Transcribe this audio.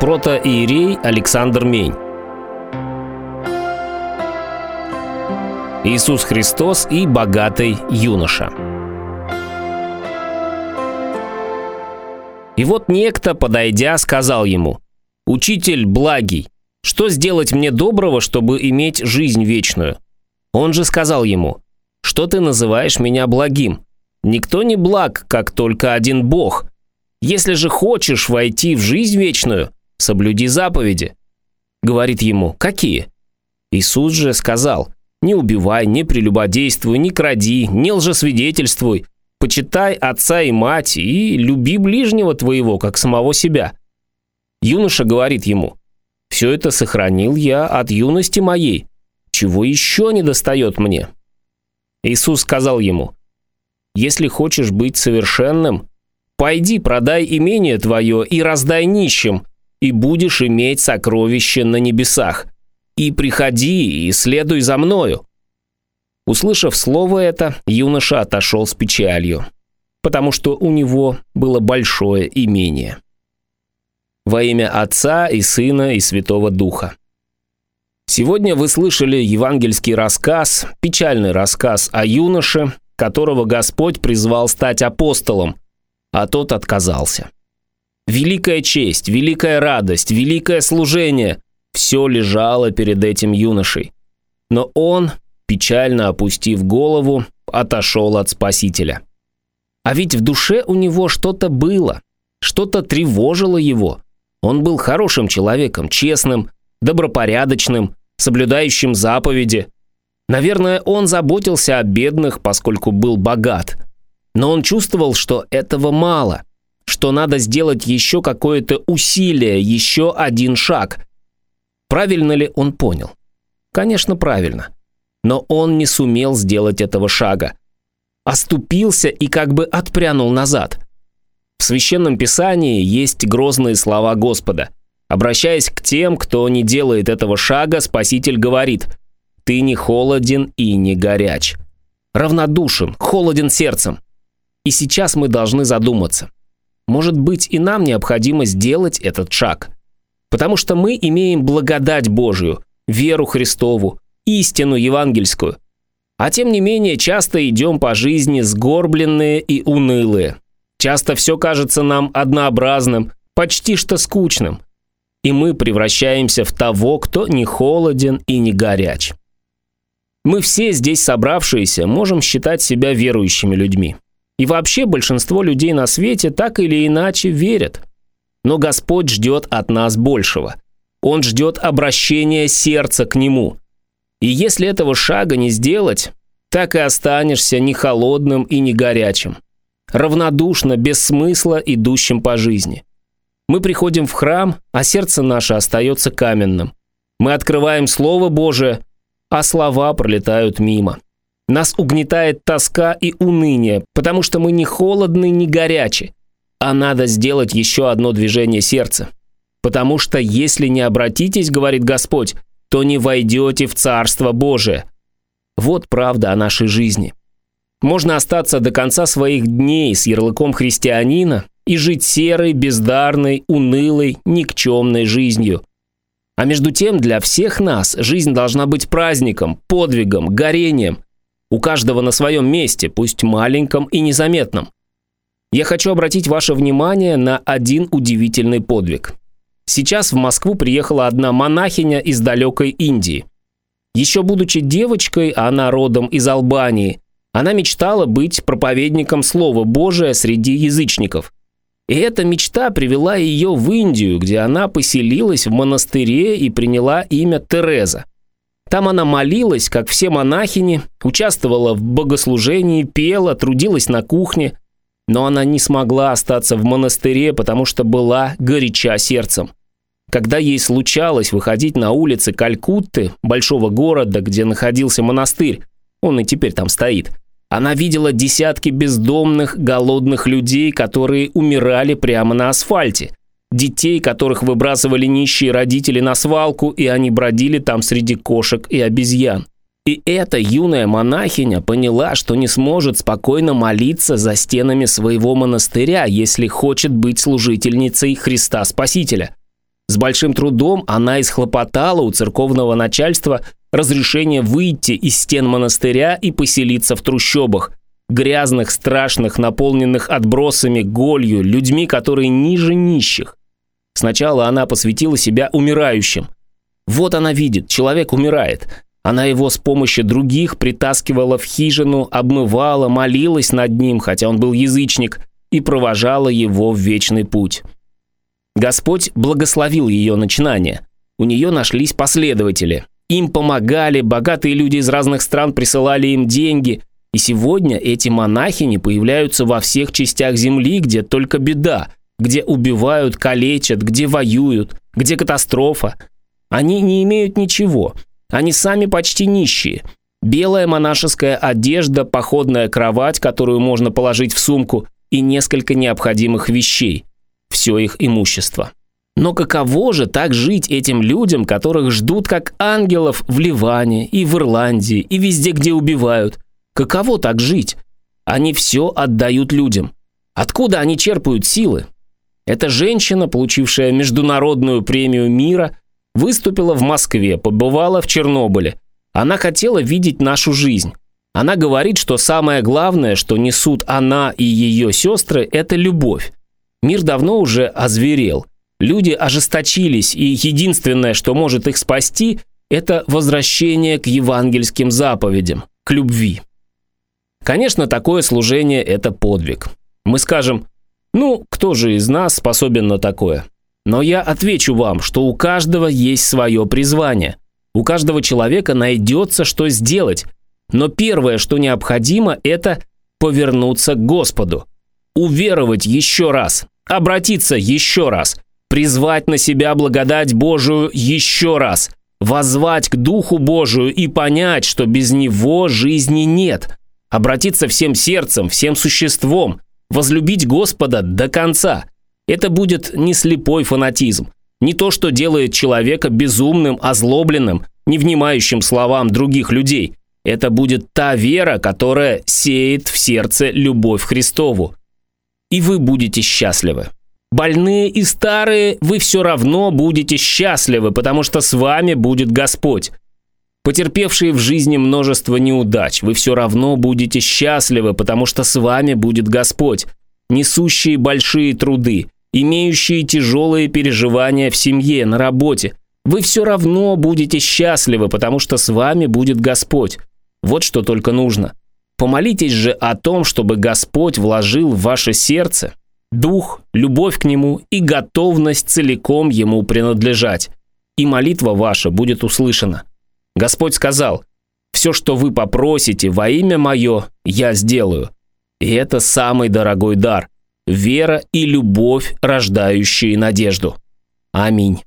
протоиерей Александр Мень. Иисус Христос и богатый юноша. И вот некто, подойдя, сказал ему, «Учитель благий, что сделать мне доброго, чтобы иметь жизнь вечную?» Он же сказал ему, «Что ты называешь меня благим? Никто не благ, как только один Бог. Если же хочешь войти в жизнь вечную, соблюди заповеди». Говорит ему, «Какие?» Иисус же сказал, «Не убивай, не прелюбодействуй, не кради, не лжесвидетельствуй, почитай отца и мать и люби ближнего твоего, как самого себя». Юноша говорит ему, «Все это сохранил я от юности моей. Чего еще не достает мне?» Иисус сказал ему, «Если хочешь быть совершенным, пойди продай имение твое и раздай нищим, и будешь иметь сокровище на небесах. И приходи, и следуй за мною». Услышав слово это, юноша отошел с печалью, потому что у него было большое имение. Во имя Отца и Сына и Святого Духа. Сегодня вы слышали евангельский рассказ, печальный рассказ о юноше, которого Господь призвал стать апостолом, а тот отказался. Великая честь, великая радость, великое служение – все лежало перед этим юношей. Но он, печально опустив голову, отошел от Спасителя. А ведь в душе у него что-то было, что-то тревожило его. Он был хорошим человеком, честным, добропорядочным, соблюдающим заповеди. Наверное, он заботился о бедных, поскольку был богат. Но он чувствовал, что этого мало, что надо сделать еще какое-то усилие, еще один шаг. Правильно ли он понял? Конечно, правильно. Но он не сумел сделать этого шага. Оступился и как бы отпрянул назад. В Священном Писании есть грозные слова Господа – Обращаясь к тем, кто не делает этого шага, Спаситель говорит «Ты не холоден и не горяч». Равнодушен, холоден сердцем. И сейчас мы должны задуматься. Может быть, и нам необходимо сделать этот шаг. Потому что мы имеем благодать Божию, веру Христову, истину евангельскую. А тем не менее, часто идем по жизни сгорбленные и унылые. Часто все кажется нам однообразным, почти что скучным – и мы превращаемся в того, кто не холоден и не горяч. Мы все здесь собравшиеся можем считать себя верующими людьми. И вообще большинство людей на свете так или иначе верят. Но Господь ждет от нас большего. Он ждет обращения сердца к Нему. И если этого шага не сделать, так и останешься не холодным и не горячим. Равнодушно, без смысла, идущим по жизни – мы приходим в храм, а сердце наше остается каменным. Мы открываем Слово Божие, а слова пролетают мимо. Нас угнетает тоска и уныние, потому что мы не холодны, не горячи. А надо сделать еще одно движение сердца. Потому что если не обратитесь, говорит Господь, то не войдете в Царство Божие. Вот правда о нашей жизни. Можно остаться до конца своих дней с ярлыком христианина и жить серой, бездарной, унылой, никчемной жизнью. А между тем для всех нас жизнь должна быть праздником, подвигом, горением. У каждого на своем месте, пусть маленьком и незаметном. Я хочу обратить ваше внимание на один удивительный подвиг. Сейчас в Москву приехала одна монахиня из далекой Индии. Еще будучи девочкой, она родом из Албании, она мечтала быть проповедником Слова Божия среди язычников – и эта мечта привела ее в Индию, где она поселилась в монастыре и приняла имя Тереза. Там она молилась, как все монахини, участвовала в богослужении, пела, трудилась на кухне. Но она не смогла остаться в монастыре, потому что была горяча сердцем. Когда ей случалось выходить на улицы Калькутты, большого города, где находился монастырь, он и теперь там стоит, она видела десятки бездомных, голодных людей, которые умирали прямо на асфальте. Детей, которых выбрасывали нищие родители на свалку, и они бродили там среди кошек и обезьян. И эта юная монахиня поняла, что не сможет спокойно молиться за стенами своего монастыря, если хочет быть служительницей Христа Спасителя. С большим трудом она исхлопотала у церковного начальства разрешение выйти из стен монастыря и поселиться в трущобах, грязных, страшных, наполненных отбросами, голью, людьми, которые ниже нищих. Сначала она посвятила себя умирающим. Вот она видит, человек умирает. Она его с помощью других притаскивала в хижину, обмывала, молилась над ним, хотя он был язычник, и провожала его в вечный путь. Господь благословил ее начинание. У нее нашлись последователи. Им помогали, богатые люди из разных стран присылали им деньги. И сегодня эти монахини появляются во всех частях земли, где только беда, где убивают, калечат, где воюют, где катастрофа. Они не имеют ничего. Они сами почти нищие. Белая монашеская одежда, походная кровать, которую можно положить в сумку, и несколько необходимых вещей. Все их имущество. Но каково же так жить этим людям, которых ждут как ангелов в Ливане и в Ирландии и везде, где убивают? Каково так жить? Они все отдают людям. Откуда они черпают силы? Эта женщина, получившая международную премию мира, выступила в Москве, побывала в Чернобыле. Она хотела видеть нашу жизнь. Она говорит, что самое главное, что несут она и ее сестры, это любовь. Мир давно уже озверел. Люди ожесточились, и единственное, что может их спасти, это возвращение к евангельским заповедям, к любви. Конечно, такое служение – это подвиг. Мы скажем, ну, кто же из нас способен на такое? Но я отвечу вам, что у каждого есть свое призвание. У каждого человека найдется, что сделать. Но первое, что необходимо, это повернуться к Господу. Уверовать еще раз, обратиться еще раз – призвать на себя благодать Божию еще раз, возвать к Духу Божию и понять, что без Него жизни нет, обратиться всем сердцем, всем существом, возлюбить Господа до конца. Это будет не слепой фанатизм, не то, что делает человека безумным, озлобленным, не внимающим словам других людей. Это будет та вера, которая сеет в сердце любовь Христову. И вы будете счастливы. Больные и старые, вы все равно будете счастливы, потому что с вами будет Господь. Потерпевшие в жизни множество неудач, вы все равно будете счастливы, потому что с вами будет Господь. Несущие большие труды, имеющие тяжелые переживания в семье, на работе, вы все равно будете счастливы, потому что с вами будет Господь. Вот что только нужно. Помолитесь же о том, чтобы Господь вложил в ваше сердце дух, любовь к Нему и готовность целиком Ему принадлежать. И молитва ваша будет услышана. Господь сказал, «Все, что вы попросите во имя Мое, я сделаю». И это самый дорогой дар – вера и любовь, рождающие надежду. Аминь.